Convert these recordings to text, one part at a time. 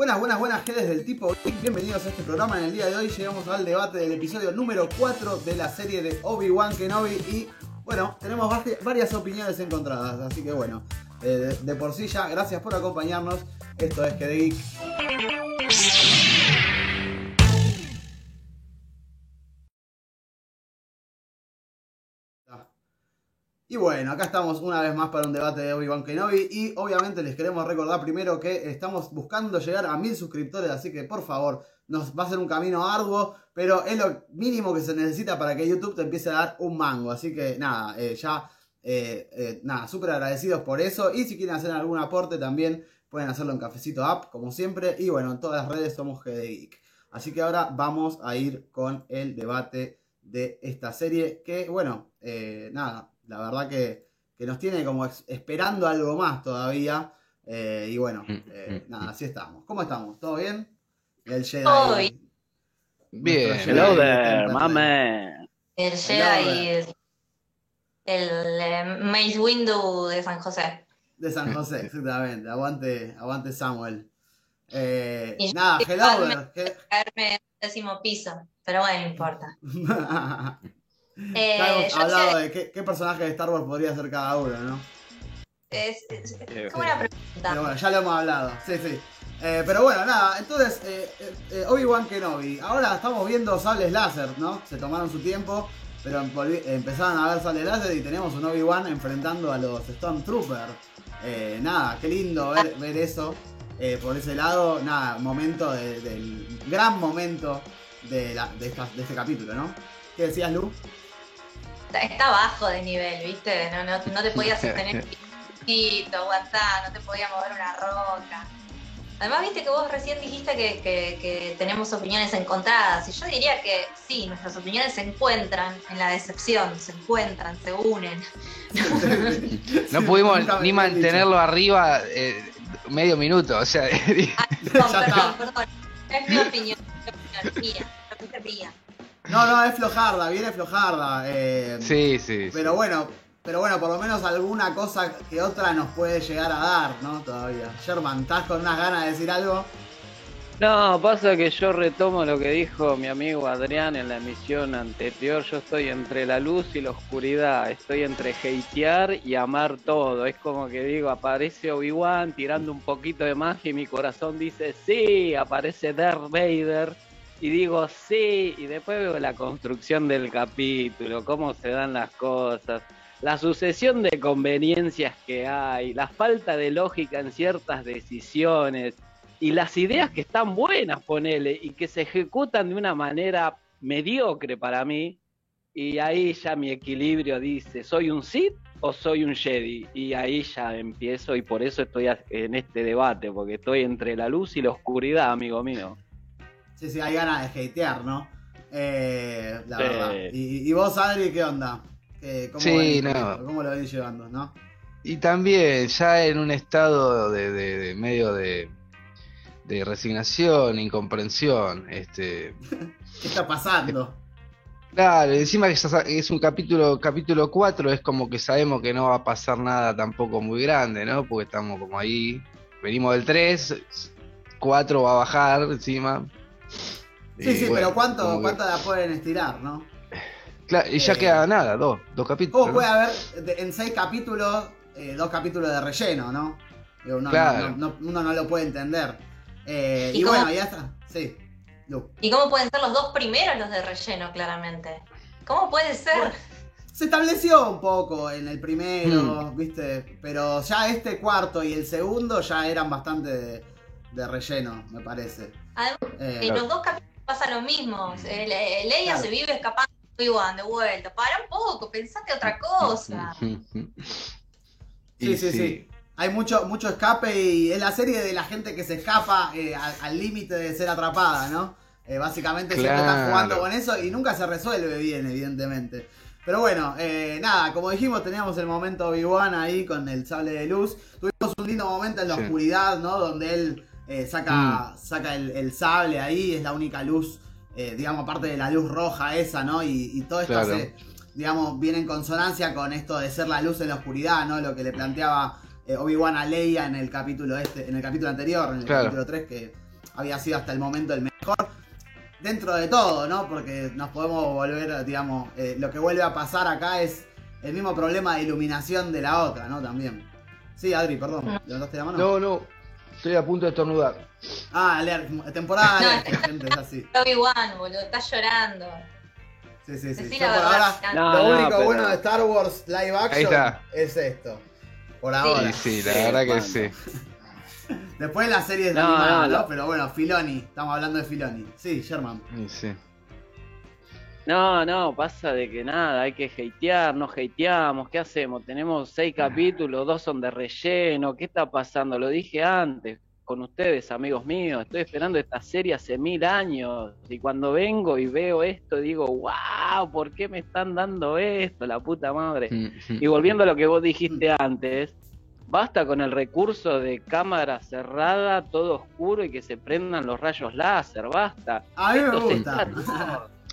Buenas, buenas, buenas, genes del tipo Bienvenidos a este programa. En el día de hoy llegamos al debate del episodio número 4 de la serie de Obi-Wan Kenobi. Y bueno, tenemos varias opiniones encontradas. Así que bueno, eh, de, por sí ya, gracias por acompañarnos. Esto es que de Y bueno, acá estamos una vez más para un debate de Obi-Wan Kenobi. Y obviamente les queremos recordar primero que estamos buscando llegar a mil suscriptores, así que por favor, nos va a ser un camino arduo, pero es lo mínimo que se necesita para que YouTube te empiece a dar un mango, así que nada, eh, ya, eh, eh, nada, súper agradecidos por eso. Y si quieren hacer algún aporte también pueden hacerlo en Cafecito App, como siempre, y bueno, en todas las redes somos GD. Así que ahora vamos a ir con el debate de esta serie que, bueno, nada, la verdad que, nos tiene como esperando algo más todavía. Eh, y bueno, mm, eh, mm, nada, mm. así estamos. ¿Cómo estamos? ¿Todo bien? El Jedi. Bien. Hello there, mame. El Jedi es el eh, Maze Window de San José. De San José, exactamente. Aguante, aguante Samuel. nada, hello there. Caerme en décimo piso, pero bueno, no importa. Eh, hemos hablado de qué, personaje de Star Wars podría ser cada uno, ¿no? Es, como una pregunta. Pero bueno, ya lo hemos hablado, sí, sí. Eh, pero bueno, nada, entonces, eh, eh, Obi-Wan Kenobi. Ahora estamos viendo sables láser, ¿no? Se tomaron su tiempo, pero empezaron a ver sables láser y tenemos un Obi-Wan enfrentando a los Stormtroopers. nada, qué lindo ver, ver eso. por ese lado, nada, momento del gran momento de, de este capítulo, ¿no? ¿Qué decías, Lu? Está bajo de nivel, ¿viste? No, no, no te podías sostener un aguantar, no te podía mover una roca. Además, viste que vos recién dijiste que, que, tenemos opiniones encontradas. Y yo diría que sí, nuestras opiniones se encuentran en la decepción, se encuentran, se unen. no pudimos ni mantenerlo arriba eh, medio minuto, o sea. Ah, perdón, perdón. Es mi opinión, es mi opinión mía, mía. No, no, es flojarda, viene flojarda. Eh, sí, sí. Pero bueno, pero bueno, por lo menos alguna cosa que otra nos puede llegar a dar, ¿no? Todavía. Sherman, ¿estás con unas ganas de decir algo? No, pasa que yo retomo lo que dijo mi amigo Adrián en la emisión anterior. Yo estoy entre la luz y la oscuridad. Estoy entre hatear y amar todo. Es como que digo, aparece Obi-Wan tirando un poquito de magia y mi corazón dice, sí, aparece Darth Vader y digo, sí, y después veo la construcción del capítulo, cómo se dan las cosas, la sucesión de conveniencias que hay, la falta de lógica en ciertas decisiones y las ideas que están buenas, ponele, y que se ejecutan de una manera mediocre para mí. Y ahí ya mi equilibrio dice, ¿soy un Sith o soy un Jedi? Y ahí ya empiezo y por eso estoy en este debate, porque estoy entre la luz y la oscuridad, amigo mío. Sí, sí, hay ganas de hatear, ¿no? Eh, la verdad. ¿Y, vos, Adri, qué onda? ¿Cómo, sí, no. ¿Cómo lo venís llevando, no? Y también, ya en un estado de, medio de, de resignación, incomprensión. Este... ¿Qué está pasando? Claro, encima que es un capítulo capítulo 4, es como que sabemos que no va a pasar nada tampoco muy grande, ¿no? Porque estamos como ahí, venimos del 3, 4 va a bajar encima, Sí, sí, pero ¿cuánto, ¿cuánto la pueden estirar, no? Claro, y ya eh, queda nada, dos, dos capítulos. ¿Cómo puede haber en seis capítulos, eh, dos capítulos de relleno, no? Uno, claro. no, uno no lo puede entender. Eh, y, bueno, ya está. Sí. ¿Y cómo pueden ser los dos primeros los de relleno, claramente? ¿Cómo puede ser? se estableció un poco en el primero, hmm. ¿viste? Pero ya este cuarto y el segundo ya eran bastante de, de relleno, me parece. Además, eh, en los dos capítulos pasa lo mismo. Eh, Leia se vive escapando de de vuelta. Para un poco, pensate otra cosa. sí, sí, sí, Hay mucho, mucho escape y es la serie de la gente que se escapa eh, al límite de ser atrapada, ¿no? básicamente siempre están jugando con eso y nunca se resuelve bien, evidentemente. Pero bueno, nada, como dijimos, teníamos el momento Obi-Wan ahí con el sable de luz. Tuvimos un lindo momento en la oscuridad, ¿no? Donde él eh, saca, mm. saca el, sable ahí, es la única luz, eh, digamos, aparte de la luz roja esa, ¿no? Y, todo esto digamos, viene en consonancia con esto de ser la luz en la oscuridad, ¿no? Lo que le planteaba eh, Obi-Wan a Leia en el capítulo este, en el capítulo anterior, en el capítulo 3, que, había sido hasta el momento el mejor. Dentro de todo, ¿no? Porque nos podemos volver, digamos, lo que vuelve a pasar acá es el mismo problema de iluminación de la otra, ¿no? También. Sí, Adri, perdón, ¿levantaste la mano? No, no, estoy a punto de estornudar. Ah, leer, temporada No, alérgica, gente, es así. Obi-Wan, boludo, estás llorando. Sí, sí, sí. Yo por ahora, No, lo no, único pero- bueno de Star Wars live action está. es esto. Por ahora. Sí, sí, la verdad que sí. Después la serie No, animada, no, Pero bueno, Filoni, estamos hablando de Filoni. Sí, Sherman. Sí, sí. No, no, pasa de que nada, hay que hatear, no hateamos, ¿qué hacemos? Tenemos seis capítulos, dos son de relleno, ¿qué está pasando? Lo dije antes con ustedes, amigos míos, estoy esperando esta serie hace mil años y cuando vengo y veo esto digo, wow, ¿por qué me están dando esto? La puta madre. Mm, Y volviendo a lo que vos dijiste antes, basta con el recurso de cámara cerrada, todo oscuro y que se prendan los rayos láser, basta. A mí me gusta.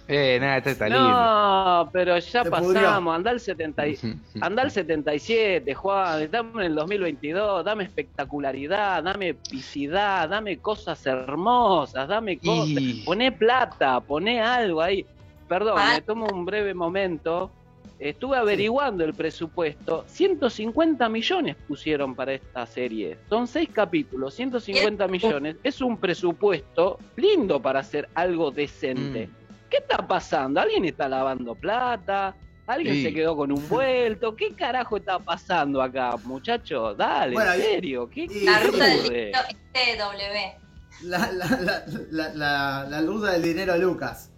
Eh, nada, está, está lindo. no, pero ya Se pasamos, anda al 70 y- anda al 77, Juan, estamos en el 2022, dame espectacularidad, dame epicidad, dame cosas hermosas, dame cosas, Y- poné plata, poné algo ahí. Perdón, Ah. me tomo un breve momento. Estuve averiguando el presupuesto, 150 millones pusieron para esta serie. Son seis capítulos, 150 millones. Es un presupuesto lindo para hacer algo decente. Mm. ¿Qué está pasando? ¿Alguien está lavando plata? ¿Alguien Sí. se quedó con un vuelto? ¿Qué carajo está pasando acá, muchachos? Dale, Bueno, en serio. ¿Qué, y- La ruta del dinero SW. La, la, la, la, la, la luz del dinero Lucas.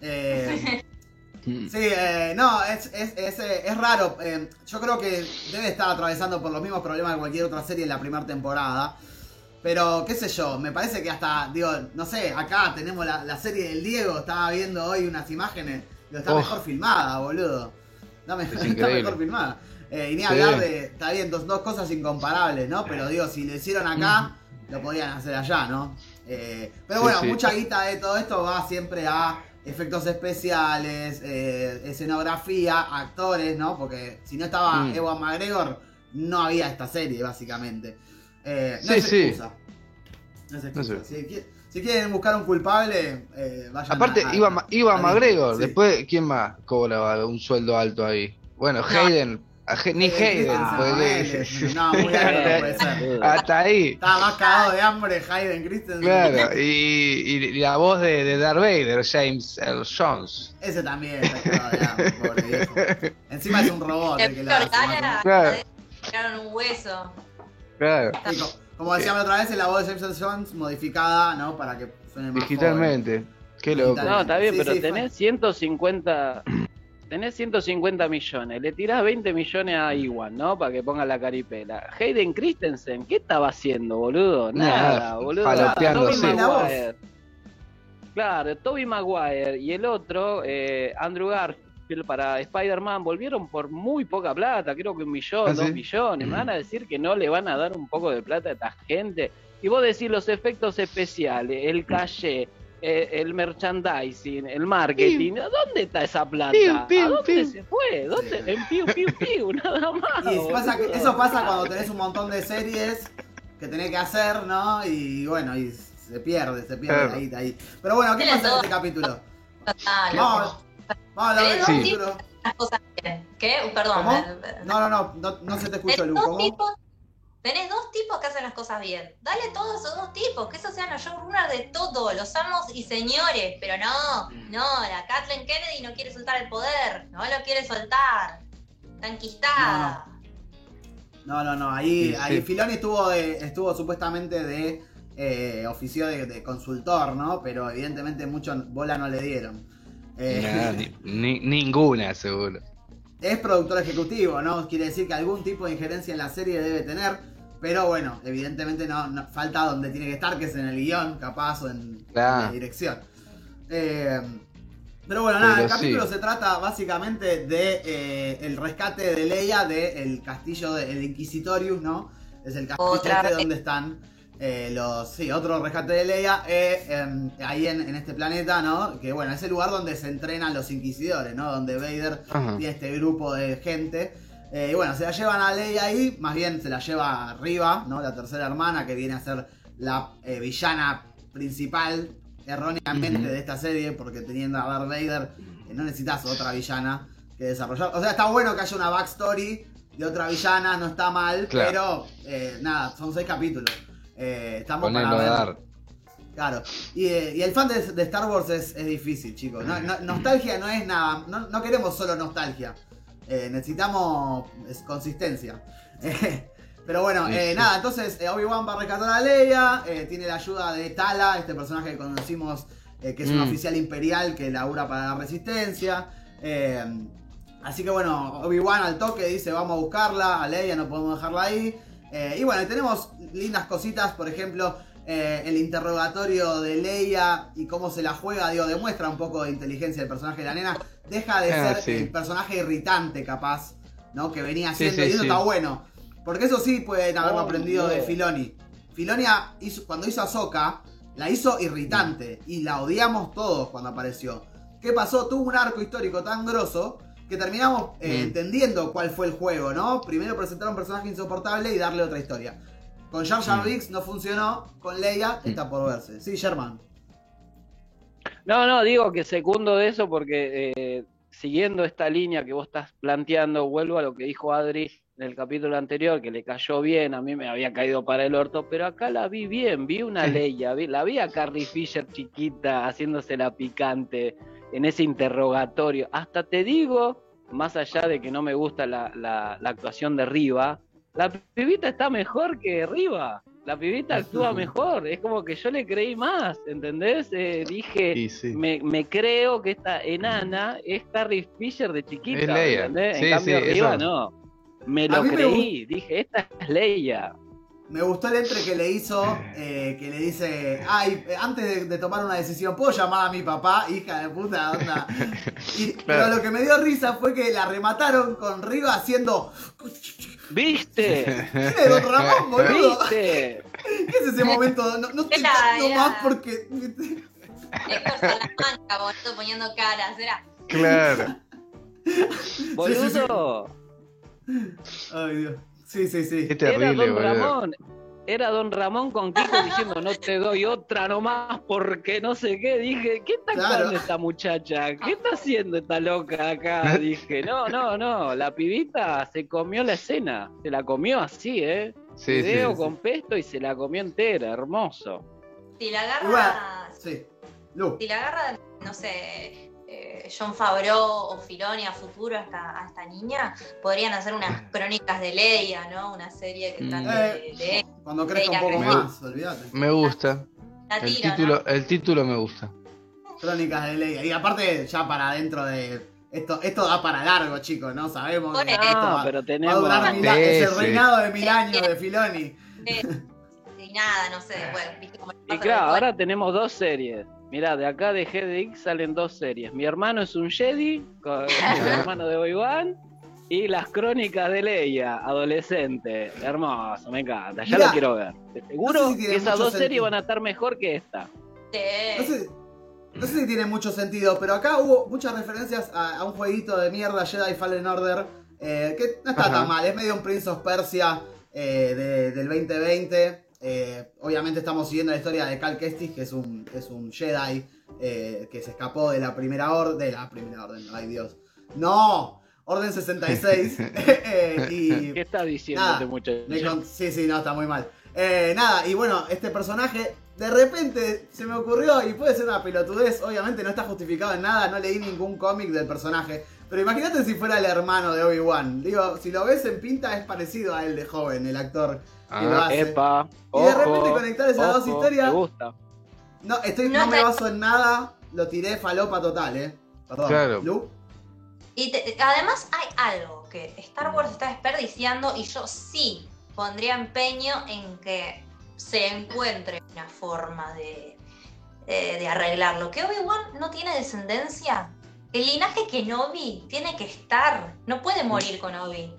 Eh, Mm. sí, eh, no, es, es, es, eh, es raro. eh, yo creo que debe estar atravesando por los mismos problemas de cualquier otra serie en la primera temporada. Pero, qué sé yo, me parece que hasta, digo, no sé, acá tenemos la, la serie del Diego, estaba viendo hoy unas imágenes, digo, está Oh. mejor filmada, boludo. Está, me- Es está mejor filmada. Eh, y ni Sí. hablar de, está bien, dos, dos cosas incomparables, ¿no? Pero digo, si lo hicieron acá, lo podían hacer allá, ¿no? Eh, pero Sí, bueno, sí. mucha guita de todo esto va siempre a efectos especiales, eh, escenografía, actores, ¿no? Porque si no estaba Mm. Ewan McGregor, no había esta serie, básicamente. Eh, no Sí, es sí. excusa. No es excusa. No sé. Si, si quieren buscar un culpable, eh, vayan Aparte, a- iba, iba a McGregor. sí. Después, ¿quién más cobra un sueldo alto ahí? Bueno, No. Hayden. a He- ni Eh, Hayden. ah, porque- no, muy alto no puede ser. Hasta ahí. Estaba más cagado de hambre Hayden Christensen. Claro, y, y la voz de, de Darth Vader, James Earl Jones. Ese también está cagado de hambre, pobre viejo. Encima es un robot el que lo hace. Claro. tiraron un hueso. Claro, Sí, co- como decíamos la otra vez, es la voz de James Jones modificada, ¿no? Para que suene más digitalmente. Qué loco. No, está bien, Sí, pero sí, tenés 150 tenés 150 millones, le tirás 20 millones a Iwan, ¿no? Para que ponga la caripela. Hayden Christensen, ¿qué estaba haciendo, boludo? Nada, Nada, boludo. voz. Maguire. Claro, Toby Maguire y el otro, eh, Andrew Garfield, para Spider-Man, volvieron por muy poca plata, creo que un millón, ¿Ah, dos sí? millones. Me Mm. van a decir que no le van a dar un poco de plata a esta gente. Y vos decís los efectos especiales, el calle, eh, el merchandising, el marketing. ¿Dónde está esa plata? Piu, piu, ¿A dónde piu. se fue? ¿Dónde? Sí. En piu, piu, piu, nada más. Y pasa que- eso pasa cuando tenés un montón de series que tenés que hacer, ¿no? Y bueno, y se pierde, se pierde Claro. ahí, ahí. Pero bueno, ¿qué pasa en este capítulo? Total, Vamos, vamos a hablar del Tenés Sí. cosas bien. ¿Qué? Uh, Perdón. ¿Cómo? eh, No, no, no, no, no se te escuchó, Tenés Lu. dos ¿Cómo? tipos, tenés dos tipos que hacen las cosas bien. Dale todos esos dos tipos, que esos sean los showrunners de todo, los amos y señores. Pero no, no, la Kathleen Kennedy no quiere soltar el poder, no lo quiere soltar. Está enquistada. No, no, no, ahí, Sí, ahí. Filoni estuvo, de, estuvo supuestamente de eh, oficio de, de consultor, ¿no? Pero evidentemente mucho bola no le dieron. Eh, Nah, ni- ni- ninguna, seguro. es productor ejecutivo, ¿no? Quiere decir que algún tipo de injerencia en la serie debe tener, pero bueno, evidentemente no, no- falta donde tiene que estar, que es en el guion, capaz, o en, Claro. en la dirección. Eh, pero bueno, nada, el capítulo sí. se trata básicamente de eh, el rescate de Leia del castillo del Inquisitorius, ¿no? Es el castillo Otra este donde están eh, los. Sí, otro rescate de Leia, eh, em, ahí en, en este planeta, ¿no? Que bueno, es el lugar donde se entrenan los inquisidores, ¿no? Donde Vader Ajá. tiene este grupo de gente. Eh, y bueno, se la llevan a Leia ahí, más bien se la lleva arriba, ¿no? La tercera hermana que viene a ser la eh, villana principal, erróneamente, de esta serie, porque teniendo a Darth Vader, no necesitas otra villana que desarrollar. O sea, está bueno que haya una backstory de otra villana, no está mal, Claro. pero nada, son seis capítulos. Eh, estamos para a ver. dar. Claro. Y, eh, y el fan de, de Star Wars es, es difícil, chicos. No- no- nostalgia no es nada. No, no queremos solo nostalgia. Eh, necesitamos es, consistencia. Eh, pero bueno, Sí, sí. nada, entonces Obi-Wan va a rescatar a Leia. tiene la ayuda de Tala, este personaje que conocimos, que es un Mm. oficial imperial que labura para la resistencia. Así que bueno, Obi-Wan al toque dice: Vamos a buscarla. A Leia no podemos dejarla ahí. Eh, y bueno, tenemos lindas cositas, por ejemplo, eh, el interrogatorio de Leia y cómo se la juega, digo, demuestra un poco de inteligencia del personaje de la nena. Deja de Ah, ser sí. el personaje irritante, capaz, ¿no? Que venía siendo, sí, y eso sí. está bueno. Porque eso sí pueden haberlo Oh, aprendido de. Filoni. Filoni hizo- cuando hizo a Ahsoka, la hizo irritante y la odiamos todos cuando apareció. ¿Qué pasó? Tuvo un arco histórico tan grosso que terminamos eh, Mm. entendiendo cuál fue el juego, ¿no? Primero presentar un personaje insoportable y darle otra historia. Con Jar Jar Mm. Binks no funcionó, con Leia está por verse. Sí, Sherman. No, no, digo que segundo de eso porque eh, siguiendo esta línea que vos estás planteando, vuelvo a lo que dijo Adri en el capítulo anterior, que le cayó bien, a mí me había caído para el orto, pero acá la vi bien, vi una Sí. Leia, vi, la vi a Carrie Fisher chiquita haciéndose la picante en ese interrogatorio. Hasta te digo, más allá de que no me gusta la, la- la actuación de Riva, la pibita está mejor que Riva. La pibita actúa mejor, es como que yo le creí más, ¿entendés? Eh, dije, sí. me, me creo que esta enana es Carrie Fisher de chiquita. Es Leia. ¿entendés? Sí, en cambio, eso. no. Me lo me creí. Dije, esta es Leia. Me gustó el entre que le hizo, eh, que le dice, ay, eh, antes de, de tomar una decisión, ¿puedo llamar a mi papá? Hija de puta, onda. Y- Pero lo que me dio risa fue que la remataron con Riva haciendo, ¿Viste? ¿quién es Don Ramón, boludo? ¿Viste? ¿Qué es ese momento? No, no dando era. más porque... Héctor Salamanca, boludo, poniendo caras. Era, Claro. Boludo. Ay, Dios. Sí, sí, sí. Qué Era terrible, Don boludo. Ramón. Era Don Ramón con Kiko diciendo no te doy otra nomás porque no sé qué. Dije, ¿qué está Claro. actuando esta muchacha? ¿Qué está haciendo esta loca acá? Dije, no, no, no. La pibita se comió la escena. Se la comió así, ¿eh? Sí. Video sí. con pesto y se la comió entera. Hermoso. si la agarra, Sí. Si la agarra, no sé, eh, John Favreau o Filoni a futuro a esta, a esta niña, podrían hacer unas crónicas de Leia, ¿no? Una serie que Mm. trate Eh. de, de Cuando crezca un poco más, olvídate. Me gusta. la El título, ¿no? el título me gusta. Crónicas de Leia. Y aparte, ya para dentro de... Esto, esto da para largo, chicos, ¿no? Sabemos que esto No, va, pero va a tenemos. durar mil es el reinado de mil años de Filoni. Y nada, no sé, bueno, viste cómo Y claro, ahora tenemos dos series. Mirá, de acá de GDX salen dos series. Mi hermano es un Jedi, con el hermano de Obi-Wan, y las crónicas de Leia, adolescente. Hermoso, me encanta, ya Mirá, lo quiero ver. De Seguro no sé si tiene que esas dos series van a estar mejor que esta. No sé, no sé si tiene mucho sentido, pero acá hubo muchas referencias a, a un jueguito de mierda, Jedi Fallen Order, eh, que no está Ajá. tan mal, es medio un Prince of Persia eh, de- del 2020. Eh, obviamente estamos siguiendo la historia de Cal Kestis, que es un, es un Jedi eh, que se escapó de la primera orden, de la primera orden, ay Dios. No, Orden 66. eh, y, ¿Qué está diciendo Nada, este con- Sí, sí, no, está muy mal. Eh, nada, y bueno, este personaje de repente se me ocurrió y puede ser una pelotudez, obviamente no está justificado en nada, no leí ningún cómic del personaje. Pero imagínate si fuera el hermano de Obi-Wan. Digo, si lo ves en pinta es parecido a él de joven, el actor lo Ah, hace. Epa, Y de ojo, repente conectar esas dos historias- Me gusta. No, estoy, No no, me baso en nada, lo tiré falopa total, eh. Perdón. Claro. Lu. Y te- además hay algo que Star Wars está desperdiciando y yo sí pondría empeño en que se encuentre una forma de, de arreglarlo. Que Obi-Wan no tiene descendencia. El linaje Kenobi tiene que estar. No puede morir con Obi.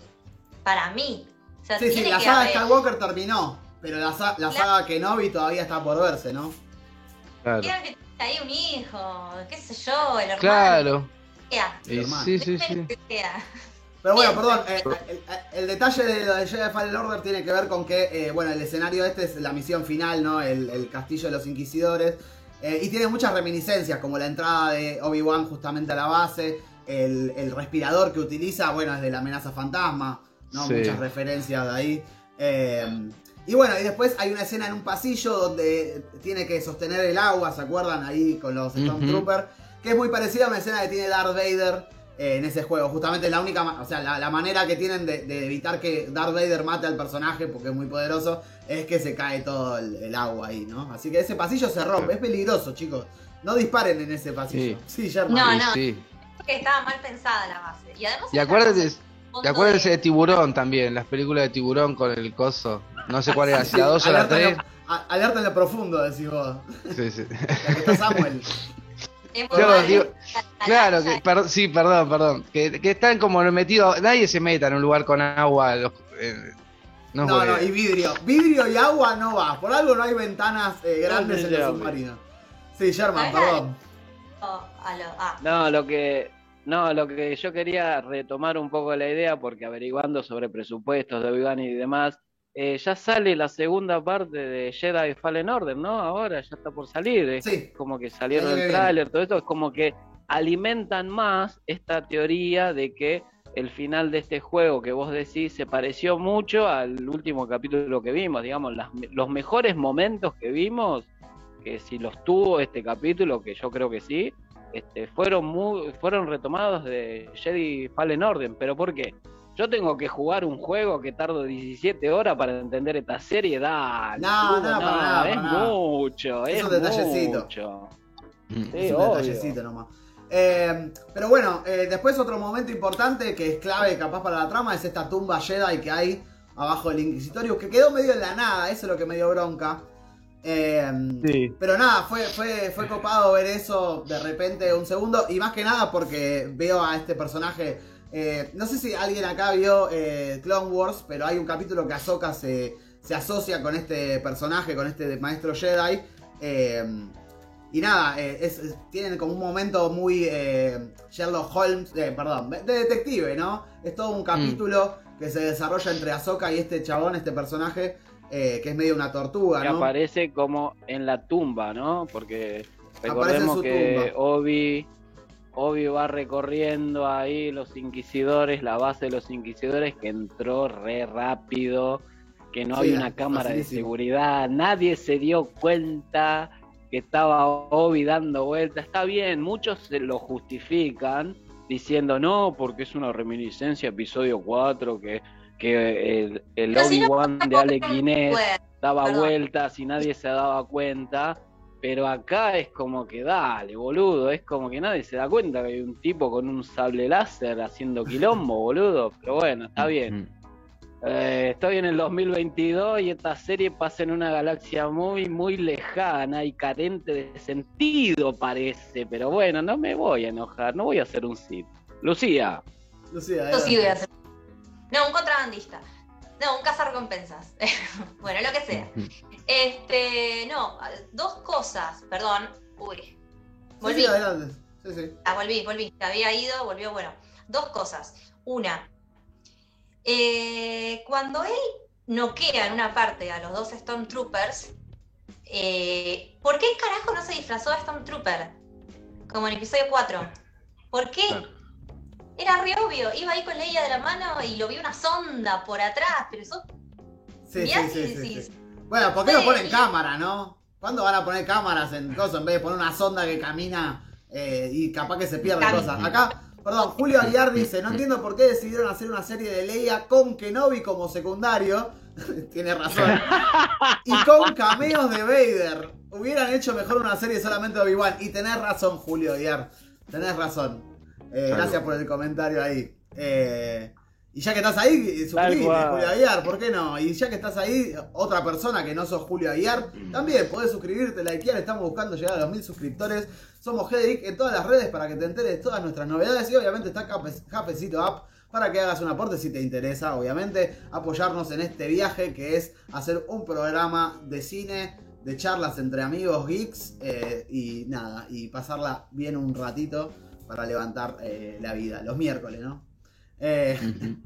Para mí. O sea, Sí, sí, la saga haber- Skywalker terminó, pero la, la La- saga Kenobi todavía está por verse, ¿no? claro. Que ahí un hijo, qué sé yo, el hermano. Claro. Y hermano. sí, sí, sí. Pero bueno, perdón, eh, el, el, detalle de lo de Jedi Fallen Order tiene que ver con que, eh, bueno, el escenario este es la misión final, ¿no? El, el castillo de los inquisidores. Eh, y tiene muchas reminiscencias, como la entrada de Obi-Wan justamente a la base, el, el, respirador que utiliza, bueno, es de la amenaza fantasma, ¿no? Sí. Muchas referencias de ahí. Eh, y bueno, y después hay una escena en un pasillo donde tiene que sostener el agua, ¿se acuerdan? Ahí con los. Stormtroopers. Que es muy parecida a una escena que tiene Darth Vader eh, en ese juego. Justamente la única, o sea, la, la manera que tienen de, de evitar que Darth Vader mate al personaje, porque es muy poderoso, es que se cae todo el, el agua ahí, ¿no? Así que ese pasillo se rompe, es peligroso, chicos. No disparen en ese pasillo. Sí, Sherman. No, Sí, no. sí. Porque estaba mal pensada la base. Y además. Y acuérdate, y acuérdense de de- Tiburón también, las películas de Tiburón con el coso. No sé cuál era, si la 2 o la alerta, en 3. lo, a- alerta en lo profundo, decís vos. Sí, sí. La que está Samuel. digo- Claro, la- que, per- sí, perdón, perdón. Que, que están como metidos. Nadie se meta en un lugar con agua. los- eh, no, No, y vidrio. Vidrio y agua no va. Por algo no hay ventanas eh, grandes No, en los ya, submarinos. Sí, Sherman, perdón. Oh, lo- ah. No, lo que no, lo que yo quería retomar un poco la idea, porque averiguando sobre presupuestos de Obi-Wan y demás, eh, ya sale la segunda parte de Jedi Fallen Order, ¿no? Ahora ya está por salir. Es Sí. como que salieron El tráiler, todo esto es como que alimentan más esta teoría de que el final de este juego que vos decís se pareció mucho al último capítulo que vimos, digamos, las- los mejores momentos que vimos, que si los tuvo este capítulo, que yo creo que sí, este, fueron muy, fueron retomados de Jedi Fallen Order. ¿Pero por qué? Yo tengo que jugar un juego que tardo 17 horas para entender esta serie. Dale, No, boludo, no, para nada, es para nada. mucho, Es es un detallecito. mucho. Mm. Sí, es un obvio. detallecito nomás. Eh, pero bueno, eh, después otro momento importante que es clave capaz para la trama es esta tumba Jedi que hay abajo del Inquisitorio, que quedó medio en la nada, eso es lo que me dio bronca. Eh, Pero nada, fue, fue, fue copado ver eso de repente un segundo. Y más que nada porque veo a este personaje. eh, no sé si alguien acá vio eh, Clone Wars, pero hay un capítulo que Ahsoka se, se asocia con este personaje, con este maestro Jedi. eh, y nada, eh, es- es- tienen como un momento muy eh, Sherlock Holmes, eh, perdón, de detective, ¿no? Es todo un capítulo que se desarrolla entre Ahsoka y este chabón, este personaje, eh, que es medio una tortuga, que ¿no? aparece como en la tumba, ¿no? Porque recordemos que tumba. Obi, Obi va recorriendo ahí los inquisidores, la base de los inquisidores, que entró re rápido, que no Sí, había una cámara de seguridad, nadie se dio cuenta que estaba Obi dando vueltas. Está bien, muchos se lo justifican diciendo no, porque es una reminiscencia episodio 4, que, que el, el Pero si no, Obi-Wan de Alec Guinness daba Perdón. vueltas y nadie se daba cuenta. Pero acá es como que dale, boludo. Es como que nadie se da cuenta que hay un tipo con un sable láser haciendo quilombo, boludo. Pero bueno, está bien. Eh, estoy en el 2022 y esta serie pasa en una galaxia muy, muy lejana y carente de sentido, parece. Pero bueno, no me voy a enojar, no voy a hacer un sit. Lucía, Lucía, Eso sí voy a adelante. hacer. No, un contrabandista. No, un cazarrecompensas. bueno, lo que sea. Este, no, dos cosas, perdón. Uy. Volví. sí, adelante. Sí, sí. Ah, volví, volví. Te había ido, volvió. Bueno, dos cosas. Una, eh, cuando él noquea en una parte a los dos Stormtroopers, eh, ¿por qué carajo no se disfrazó de Stormtrooper? Como en episodio 4. ¿Por qué? Claro. Era re obvio. Iba ahí con Leia de la mano y lo vi una sonda por atrás, pero eso. Sí, sí, sí, sí. Bueno, ¿por qué no ponen y- cámara, no? ¿Cuándo van a poner cámaras en cosas en vez de poner una sonda que camina eh, y capaz que se pierden Cam- cosas? Acá, perdón, Julio Aguiar dice, no entiendo por qué decidieron hacer una serie de Leia con Kenobi como secundario. Tiene razón. Y con cameos de Vader. Hubieran hecho mejor una serie solamente de Obi-Wan. Y tenés razón, Julio Aguiar. Tenés razón. Eh, gracias por el comentario ahí. Eh, y ya que estás ahí, suscríbete, cual. Julio Aguiar, ¿por qué no? Y ya que estás ahí, otra persona que no sos Julio Aguiar, también podés suscribirte, likear, estamos buscando llegar a los mil suscriptores. Somos Hedrick en todas las redes para que te enteres de todas nuestras novedades y obviamente está Cafecito App para que hagas un aporte si te interesa, obviamente, apoyarnos en este viaje que es hacer un programa de cine, de charlas entre amigos geeks eh, y nada, y pasarla bien un ratito para levantar eh, la vida, los miércoles, ¿no? Eh,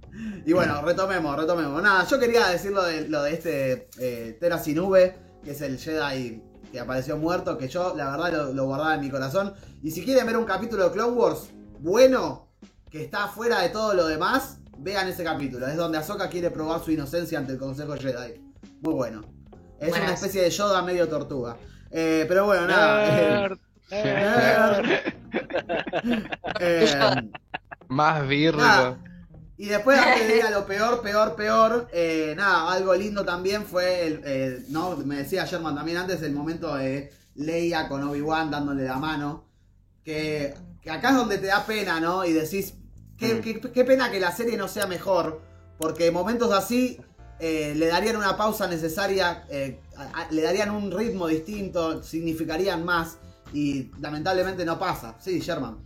y bueno, retomemos, retomemos. Nada, yo quería decir lo de, lo de este eh, Tera Sinube, que es el Jedi que apareció muerto, que yo la verdad lo, lo guardaba en mi corazón. Y si quieren ver un capítulo de Clone Wars bueno, que está fuera de todo lo demás, vean ese capítulo. Es donde Ahsoka quiere probar su inocencia ante el Consejo Jedi. Muy bueno. Es una especie de Yoda medio tortuga. Eh, pero bueno, nada. eh, Nerd, nerd. Eh, Más virgo. Nada. Y después, antes de ir a lo peor, peor, peor, eh, nada, algo lindo también fue, el, no, me decía Sherman también antes, el momento de Leia con Obi-Wan dándole la mano. Que, que acá es donde te da pena, ¿no? Y decís, qué, Mm. qué- qué pena que la serie no sea mejor, porque momentos así eh, le darían una pausa necesaria, eh, a- a- le darían un ritmo distinto, significarían más, y lamentablemente no pasa. Sí, Sherman.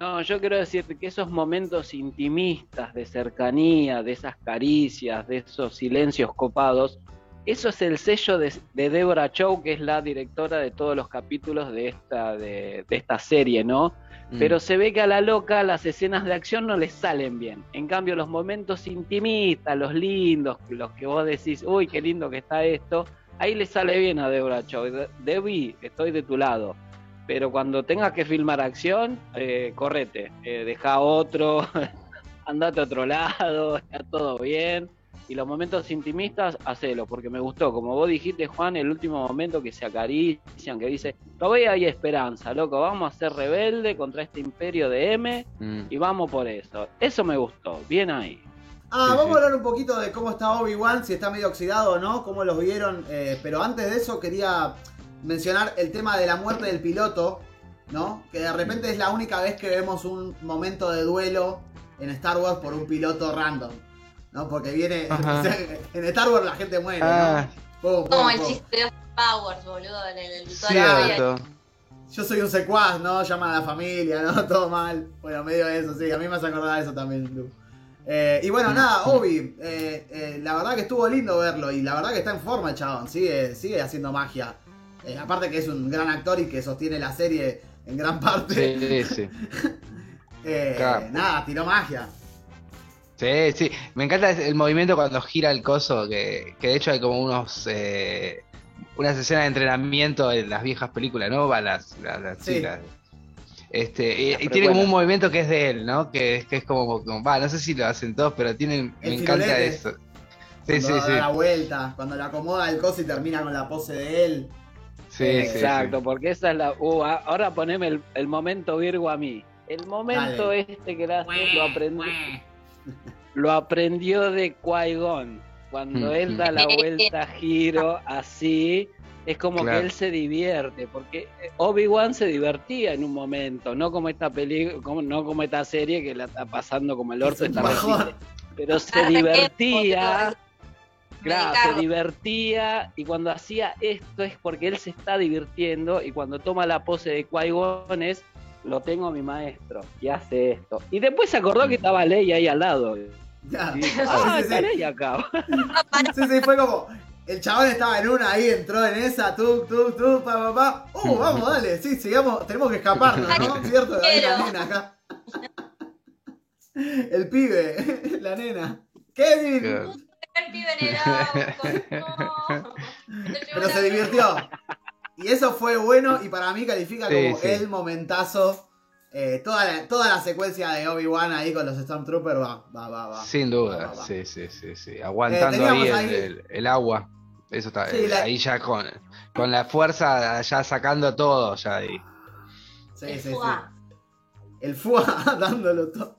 No, yo quiero decirte que esos momentos intimistas de cercanía, de esas caricias, de esos silencios copados, eso es el sello de, de Deborah Chow, que es la directora de todos los capítulos de esta, de, de esta serie, ¿no? Mm. Pero se ve que a la loca las escenas de acción no le salen bien. En cambio, los momentos intimistas, los lindos, los que vos decís, uy, qué lindo que está esto, ahí le sale bien a Deborah Chow. De- Debbie, estoy de tu lado. Pero cuando tengas que filmar acción, eh, correte, eh, deja otro, andate a otro lado, está todo bien. Y los momentos intimistas, hacelo, porque me gustó. Como vos dijiste, Juan, el último momento que se acarician, que dice, todavía hay esperanza, loco, vamos a ser rebelde contra este imperio de M Mm. y vamos por eso. Eso me gustó, bien ahí. Ah, Sí, vamos sí. a hablar un poquito de cómo está Obi-Wan, si está medio oxidado o no, cómo los vieron. eh, pero antes de eso quería mencionar el tema de la muerte del piloto, ¿no? Que de repente es la única vez que vemos un momento de duelo en Star Wars por un piloto random, ¿no? Porque viene... Ajá. en Star Wars la gente muere, Ah, ¿no? Pum, pum, Como el chiste de Powers, boludo, toda la vida. cierto. Yo soy un secuaz, ¿no? Llaman a la familia, ¿no? Todo mal. Bueno, medio de eso, sí. A mí me hace acordar de eso también, Lu. Eh, y bueno, nada, Obi, eh, eh, la verdad que estuvo lindo verlo y la verdad que está en forma el chabón, sigue, sigue haciendo magia. Eh, aparte que es un gran actor y que sostiene la serie en gran parte. Sí, sí. Nada, tiró magia. Sí, sí. Me encanta el movimiento cuando gira el coso, que, que de hecho hay como unos eh, unas escenas de entrenamiento en las viejas películas, ¿no? Las, las, las Sí. chicas. Este, y, tiene como un movimiento que es de él, ¿no? Que, es- que es como, como- va, no sé si lo hacen todos, pero tienen, me encanta eso. Sí, Cuando sí, da sí. la vuelta, cuando le acomoda el coso y termina con la pose de él. Sí, Eh, sí, Exacto, porque esa es la... uh, ahora poneme el, el momento Virgo a mí. El momento Dale. este que la hace lo aprendió, lo aprendió de Qui-Gon. Cuando Mm, él da la mm. vuelta giro así, es como Claro. que él se divierte, porque eh, Obi-Wan se divertía en un momento, no como esta película, como, no como esta serie que la está pasando como el orto Es esta. Pero se Arranqué, divertía. Claro, se divertía y cuando hacía esto es porque él se está divirtiendo y cuando toma la pose de Qui-Gon es lo tengo a mi maestro y hace esto. Y después se acordó que estaba Leia ahí al lado. Y Ya. ah, sí, sí. Acá. Sí, sí, fue como. El chabón estaba en una ahí, entró en esa, tú, tú, tú, pa, pa, pa. Uh, vamos, dale, sí, sigamos, tenemos que escaparnos, ¿no? Cierto, ahí la nena acá. El pibe, la nena. Kevin. El pibe en el auto, no. Pero se divirtió. Y eso fue bueno y para mí califica Sí, como sí. el momentazo. Eh, toda, la, toda la secuencia de Obi-Wan ahí con los Stormtroopers va, va, va, va. Sin duda, va, va. sí, sí, sí, sí. Aguantando Eh, teníamos ahí, el, ahí- el- el agua. Eso está, Sí, eh, la- ahí ya con, con la fuerza, ya sacando todo, ya ahí. Sí, El sí. El FUA dándolo todo.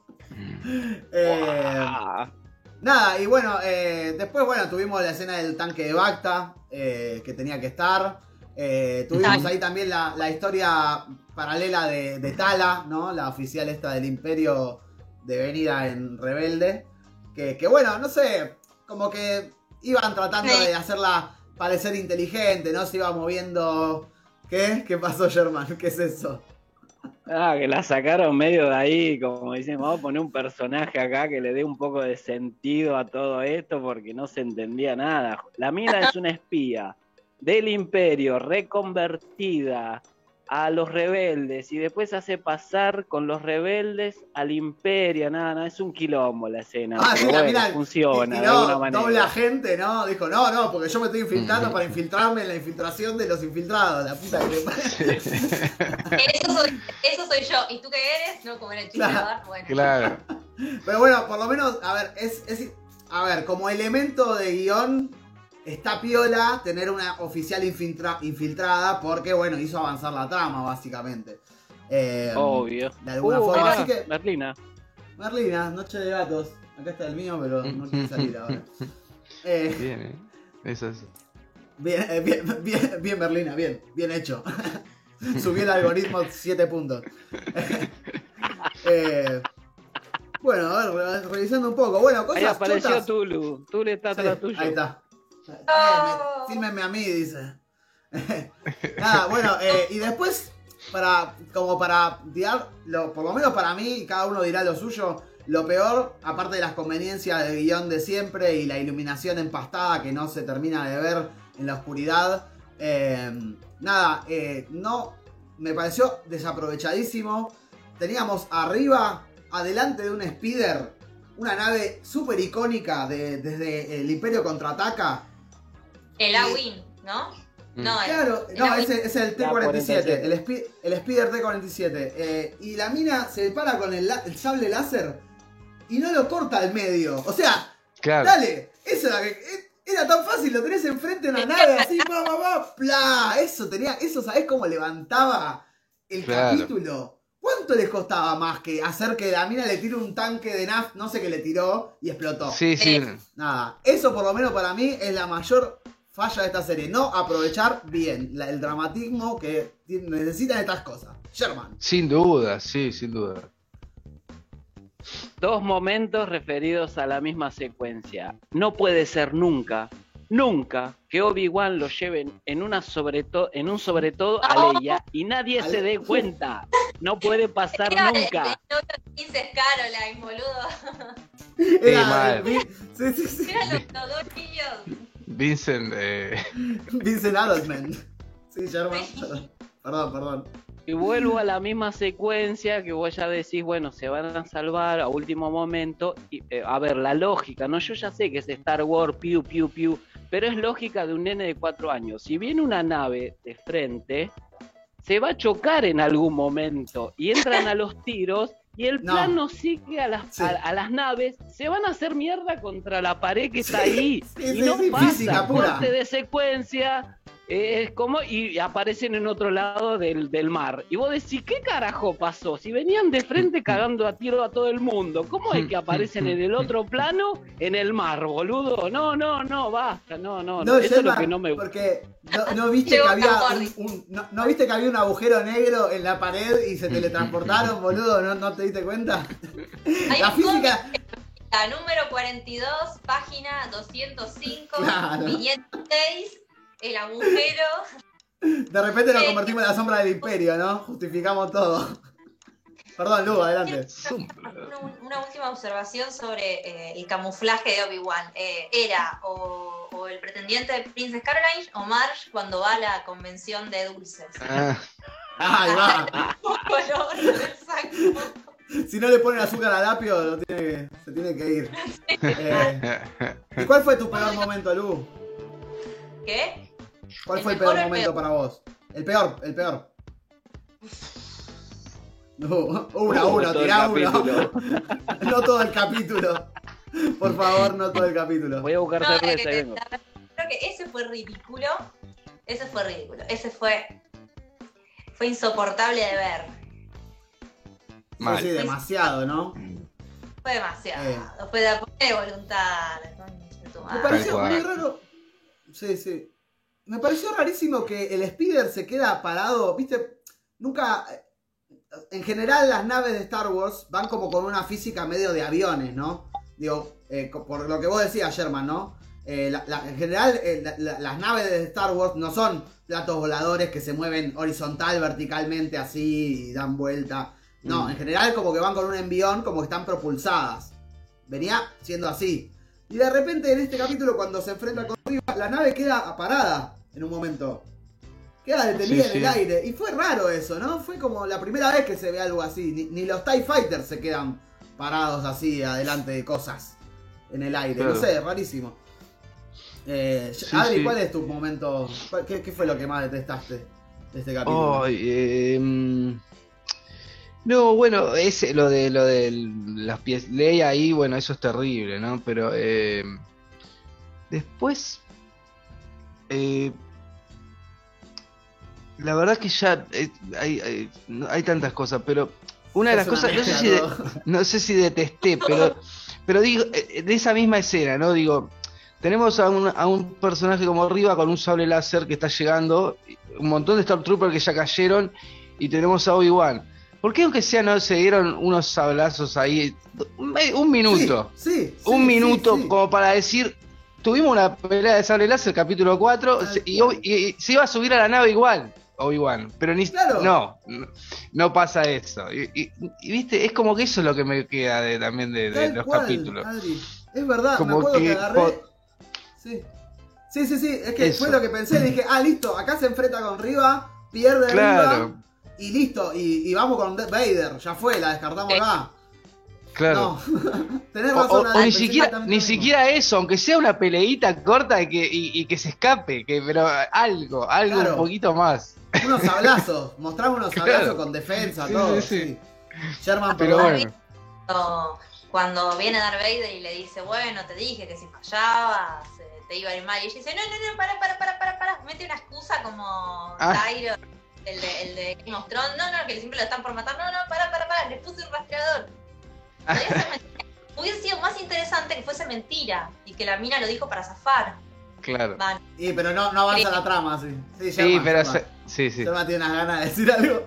Eh, Ah, Nada, y bueno, eh, después, bueno, tuvimos la escena del tanque de Bacta, eh, que tenía que estar. Eh, tuvimos ahí también la, la historia paralela de, de Tala, ¿no? La oficial esta del Imperio de venida en Rebelde. Que, que bueno, no sé, como que iban tratando Sí. de hacerla parecer inteligente, ¿no? Se iba moviendo... ¿Qué? ¿Qué pasó, Sherman? ¿Qué es eso? ah, que la sacaron medio de ahí, como dicen, vamos a poner un personaje acá que le dé un poco de sentido a todo esto porque no se entendía nada. La mina es una espía del imperio, reconvertida, a los rebeldes y después hace pasar con los rebeldes al imperio, nada, nada, es un quilombo la escena. Ah, pero bueno, mira, funciona y de no, alguna manera. doble agente, ¿no? Dijo, no, no, porque yo me estoy infiltrando para infiltrarme en la infiltración de los infiltrados, la puta que me Eso soy, eso soy yo. ¿Y tú qué eres? No, como era el Claro. Bueno. Claro. Pero bueno, por lo menos, a ver, es, es- a ver, como elemento de guion, está piola tener una oficial infiltra- infiltrada porque, bueno, hizo avanzar la trama, básicamente. Eh, Obvio. De alguna Uh, forma. mirá, Así que, Merlina. Merlina, Noche de Gatos. Acá está el mío, pero no quiere salir ahora. Eh, Bien, ¿eh? Eso es. bien, eh, bien, bien, bien, Merlina, bien, bien hecho. Subí el algoritmo 7 puntos. Eh, bueno, a ver, re- revisando un poco. Bueno, cosas Ahí apareció chotas. Tulu. Tulu está Sí, atrás tuyo. Ahí está. Me- Fílmenme a mí, dice. Nada, bueno, eh, y después, para como para tirar, lo, por lo menos para mí, cada uno dirá lo suyo, lo peor, aparte de las conveniencias del guion de siempre y la iluminación empastada que no se termina de ver en la oscuridad, eh, nada, eh, no, me pareció desaprovechadísimo. Teníamos arriba, adelante de un speeder, una nave súper icónica de- desde el Imperio Contraataca. El A-Wing, ¿no? Mm. No, Claro, el no, ese es el La T-47, 47. el, spi- el Speeder T-47. eh, y la mina se para con el, sable láser y no lo corta al medio. O sea, Claro. dale, eso era, eh, era tan fácil, lo tenés enfrente de una nave así, va, va, va, pla. Eso tenía, eso, ¿sabés cómo levantaba el Claro. capítulo? ¿Cuánto les costaba más que hacer que la mina le tire un tanque de NAF, no sé qué le tiró, y explotó? Sí, sí. Nada, eso por lo menos para mí es la mayor falla de esta serie. No aprovechar bien la- el dramatismo que necesitan estas cosas. Sherman. Sin duda, sí, sin duda. Dos momentos referidos a la misma secuencia. No puede ser nunca, nunca que Obi-Wan lo lleven en una sobre en un sobre todo a Leia y nadie se dé cuenta. No puede pasar Era el- nunca. el de Princess Caroline, boludo. Era, mal. Sí, sí, sí. Eran los, los dos niños. Vincent, eh, Vincent Adelsman. Sí, Sherman. Perdón, perdón. perdón. Y vuelvo a la misma secuencia que vos ya decís, bueno, se van a salvar a último momento. Y, eh, a ver, la lógica, ¿no? Yo ya sé que es Star Wars, piu, piu, piu, pero es lógica de un nene de cuatro años. Si viene una nave de frente, se va a chocar en algún momento y entran a los tiros y el No. plano sigue a las, Sí. a, a las naves, se van a hacer mierda contra la pared que está ahí. sí, y no pasa, corte de secuencia, es como, y aparecen en otro lado del, del mar. Y vos decís, ¿qué carajo pasó? Si venían de frente cagando a tiro a todo el mundo, ¿cómo es que aparecen en el otro plano en el mar, boludo? No, no, no, basta, no, no, No, eso es lo que no me gusta. porque no, no viste que había un, no, no viste que había un agujero negro en la pared y se teletransportaron, boludo, ¿no, no te diste cuenta? La física, La número 42, página 205, Claro. viñeta 6, el agujero. de repente nos Sí. convertimos en la sombra del imperio, ¿no? Justificamos todo. Perdón, Lu, adelante. Una, una última observación sobre eh, el camuflaje de Obi-Wan. Eh, era o, o el pretendiente de Princess Caroline o Marge cuando va a la convención de dulces. ah, Ahí va. color del saco. Si no le ponen azúcar al apio, lo tiene que- se tiene que ir. Eh, ¿Y cuál fue tu peor momento, Lu? ¿Qué? ¿Cuál ¿El fue el peor momento peor? para vos? El peor, el peor. No, uno a uno, tirá uno. No todo el capítulo. Por favor, no todo el capítulo. Voy a buscar No, cerveza y vengo. creo que ese fue ridículo. Ese fue ridículo. Ese fue. Fue insoportable de ver. Sí, mal. sí, demasiado, ¿no? Fue demasiado. Eh. Fue de de voluntad. Me pareció muy raro. Sí, sí. Me pareció rarísimo que el Speeder se queda parado, viste, nunca... En general las naves de Star Wars van como con una física medio de aviones, ¿no? Digo, eh, por lo que vos decías, Sherman, ¿no? Eh, la- la- en general eh, la- la- las naves de Star Wars no son platos voladores que se mueven horizontal, verticalmente así y dan vuelta. No, Mm. en general como que van con un envión, como que están propulsadas. Venía siendo así. Y de repente en este capítulo cuando se enfrenta con Riva, la nave queda parada en un momento. Queda detenida Sí, en el aire. Y fue raro eso, ¿no? Fue como la primera vez que se ve algo así. Ni, ni los TIE Fighters se quedan parados así adelante de cosas en el aire. No sé, rarísimo. Eh, Sí, Adri. ¿cuál es tu momento? ¿Qué, qué fue lo que más detestaste de este capítulo? Eh, mm, no, bueno, ese, lo de lo de las pies ley ahí, bueno, eso es terrible, ¿no? Pero eh, después, eh, la verdad que ya eh, hay, hay, tantas cosas, pero una de las cosas, no sé si, de- todo. no sé si detesté, pero, pero digo, eh, de esa misma escena, ¿no? Digo, tenemos a un, a un personaje como Riva con un sable láser que está llegando, un montón de Stormtroopers que ya cayeron, y tenemos a Obi-Wan. ¿Por qué aunque sea no se dieron unos sablazos ahí? Un, un minuto. Sí, sí, un minuto sí. como para decir, tuvimos una pelea de sable láser, capítulo 4, Tal y, y- y se iba a subir a la nave igual, Obi-Wan, pero ni Claro. no, no, no pasa eso. Y, y- y, viste, es como que eso es lo que me queda de, también de, los cual, capítulos. Adri. Es verdad, Como me acuerdo que, que agarré. po- Sí. Sí, sí, sí, es que Eso. fue lo que pensé. Dije, ah, listo, acá se enfrenta con Riva, pierde Claro. Riva y listo. Y, y vamos con Vader, ya fue, la descartamos acá. Claro. No, tenés O, razón, o- o ni siquiera, ni siquiera eso, aunque sea una peleita corta y que, y, y que se escape, que, pero algo, algo Claro. un poquito más. Unos sablazos, mostramos unos Claro. sablazos con defensa, Sí, todo. sí, sí. Sherman, Pero bueno. Cuando, viene Darth Vader y le dice, bueno, te dije que si fallabas eh, te iba a ir mal. Y ella dice, no, no, no, para, para, para, para, para. Mete una excusa como Ah. El de, el de Game of Thrones. No, no, que siempre lo están por matar. No, no, para, para, para. Le puse un rastreador. Hubiera sido más interesante que fuese mentira y que la mina lo dijo para zafar. Claro. Van. Y, pero no, no avanza la trama, sí. Sí, Sí, pero se- sí, sí. Tiene unas ganas de decir algo.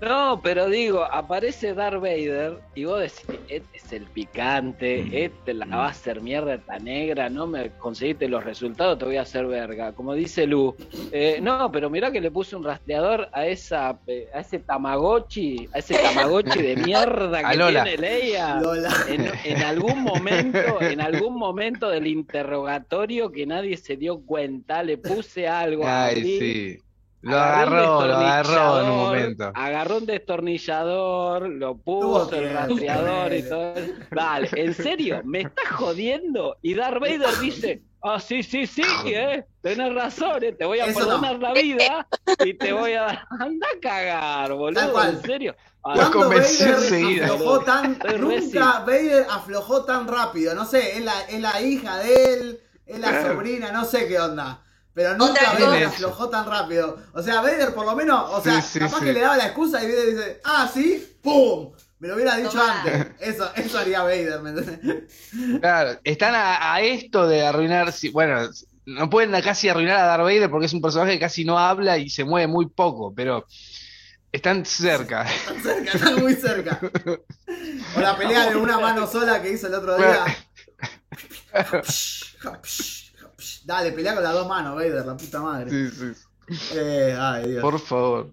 No, pero digo, aparece Darth Vader y vos decís, este es el picante, este la va a hacer mierda esta negra, no me conseguiste los resultados, te voy a hacer verga. Como dice Lu, eh, no, pero mirá que le puse un rastreador a esa eh, a ese Tamagotchi, a ese Tamagotchi de mierda que Lola. tiene Leia. Lola. En, en algún momento, en algún momento del interrogatorio que nadie se dio cuenta, le puse algo a Ay, sí. Lo agarró lo agarró en un momento. Agarró un destornillador, lo puso, el rastreador y todo. eso. Dale, ¿en serio? ¿Me estás jodiendo? Y Darth Vader dice, ah, sí, sí, sí, eh, tenés razón, eh, te voy a Eso perdonar la vida y te voy a dar... Anda a cagar, Tal boludo, cual. ¿en serio? Ah, Lo ¿Cuándo convenció Vader enseguida. aflojó tan, nunca Vader aflojó tan rápido. No sé, es la, es la hija de él, es la sobrina, no sé qué onda. Pero nunca Vader aflojó tan rápido. O sea, Vader por lo menos, o sea, Sí, sí, capaz sí. que le daba la excusa y Vader dice, ah, sí, ¡pum! Me lo hubiera dicho Tomá. antes. Eso, eso haría Vader, ¿me entendés? Claro, están a, a esto de arruinar, si- bueno, no pueden casi arruinar a Darth Vader porque es un personaje que casi no habla y se mueve muy poco, pero están cerca. Están cerca, están muy cerca. O la pelea de una mano sola que hizo el otro día. Dale, pelea con las dos manos, Vader, la puta madre. Sí, sí. Eh, ay, Dios. Por favor.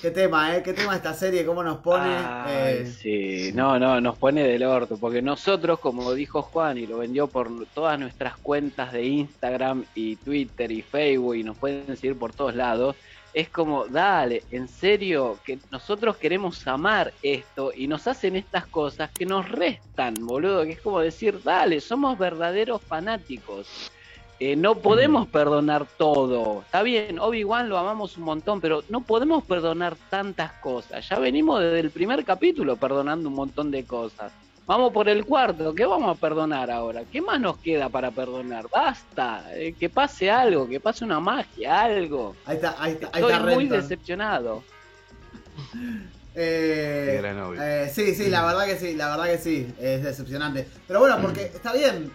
Qué tema, ¿eh? Qué tema esta serie, cómo nos pone. Ay, eh, sí, no, no, nos pone del orto, porque nosotros, como dijo Juan, y lo vendió por todas nuestras cuentas de Instagram y Twitter y Facebook, y nos pueden seguir por todos lados, es como, dale, en serio, que nosotros queremos amar esto y nos hacen estas cosas que nos restan, boludo, que es como decir, dale, somos verdaderos fanáticos. Eh, no podemos perdonar todo. Está bien, Obi-Wan lo amamos un montón, pero no podemos perdonar tantas cosas. Ya venimos desde el primer capítulo perdonando un montón de cosas. Vamos por el cuarto, ¿qué vamos a perdonar ahora? ¿Qué más nos queda para perdonar? Basta, eh, que pase algo, que pase una magia, algo. ahí está, ahí está, ahí Estoy está muy Renton. decepcionado. Eh, eh, sí, sí, la verdad que sí, la verdad que sí, es decepcionante. Pero bueno, porque está bien.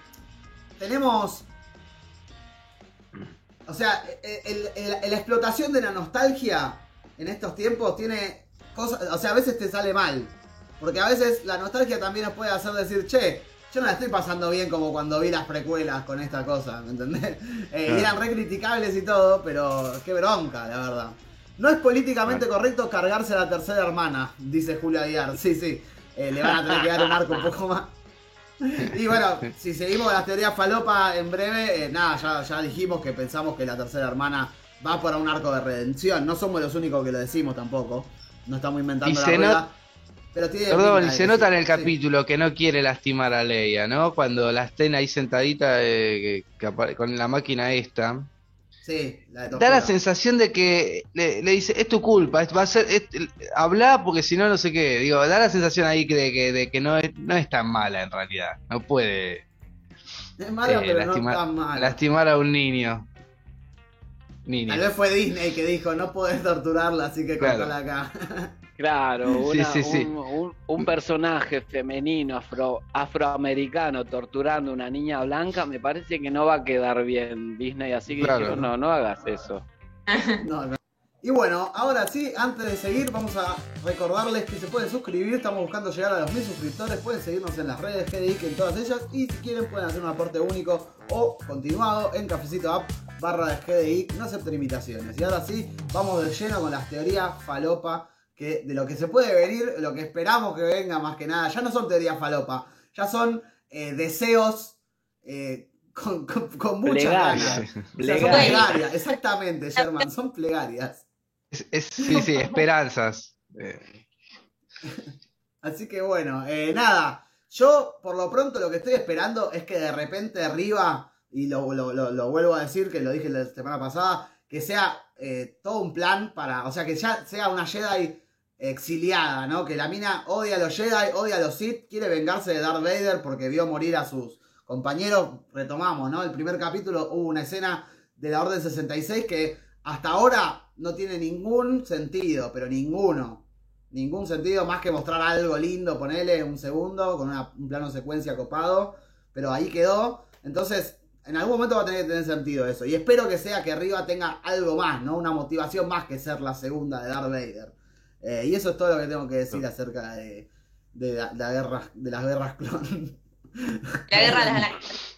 Tenemos. O sea, el- el- el- la explotación de la nostalgia en estos tiempos tiene cosas. O sea, a veces te sale mal. Porque a veces la nostalgia también nos puede hacer decir, che, yo no la estoy pasando bien como cuando vi las precuelas con esta cosa, ¿me entendés? Eh, Claro. eran re criticables y todo, pero qué bronca, la verdad. No es políticamente correcto cargarse a la tercera hermana, dice Julia Aguiar. Sí, sí. Eh, le van a tener que dar un arco un poco más. Y bueno, si seguimos las teorías falopa en breve, eh, nada, ya, ya dijimos que pensamos que la tercera hermana va para un arco de redención. No somos los únicos que lo decimos tampoco. No estamos inventando Y la rueda. Not- Pero tiene Perdón, y se nota en el Sí. capítulo que no quiere lastimar a Leia, ¿no? Cuando la estén ahí sentadita eh, con la máquina esta. Sí, la de Da la sensación de que le, le dice, es tu culpa, va a ser, es- habla porque si no, no sé qué. Digo, da la sensación ahí que- de que, de que no, es, no es tan mala en realidad. No puede Es malo, eh, pero lastimar, no tan malo. lastimar a un niño. Niño. Tal vez fue Disney que dijo, no podés torturarla, así que Claro. acá. Claro, Sí, una- sí, sí. Un, un- un personaje femenino afro, afroamericano torturando a una niña blanca, me parece que no va a quedar bien Disney, así que Claro. dijeron, no, no hagas eso. No, no. Y bueno, ahora sí, antes de seguir, vamos a recordarles que se pueden suscribir. Estamos buscando llegar a los mil suscriptores. Pueden seguirnos en las redes GDIC en todas ellas. Y si quieren, pueden hacer un aporte único o continuado en Cafecito App barra de GDIC. No acepten invitaciones. Y ahora sí, vamos de lleno con las teorías falopa. Que de lo que se puede venir, lo que esperamos que venga más que nada. Ya no son teorías falopa, ya son eh, deseos eh, con, con, con muchas Plegarias. ganas. O sea, son Plegarias. exactamente, Sherman, son plegarias. Es- es- sí, sí, esperanzas. Eh, Así que bueno, eh, nada. Yo, por lo pronto, lo que estoy esperando es que de repente arriba, y lo, lo- lo- lo vuelvo a decir, que lo dije la semana pasada, que sea eh, todo un plan para. O sea, que ya sea una Jedi exiliada, ¿no? Que la mina odia a los Jedi, odia a los Sith, quiere vengarse de Darth Vader porque vio morir a sus compañeros. Retomamos, ¿no? El primer capítulo hubo una escena de la Orden 66 que hasta ahora no tiene ningún sentido, pero ninguno. Ningún sentido más que mostrar algo lindo, ponerle un segundo con una- un plano secuencia copado, pero ahí quedó. Entonces, en algún momento va a tener que tener sentido eso. Y espero que sea que arriba tenga algo más, ¿no? Una motivación más que ser la segunda de Darth Vader. Eh, y eso es todo lo que tengo que decir acerca de, de, la, la guerra, de las guerras clon. La guerra de las.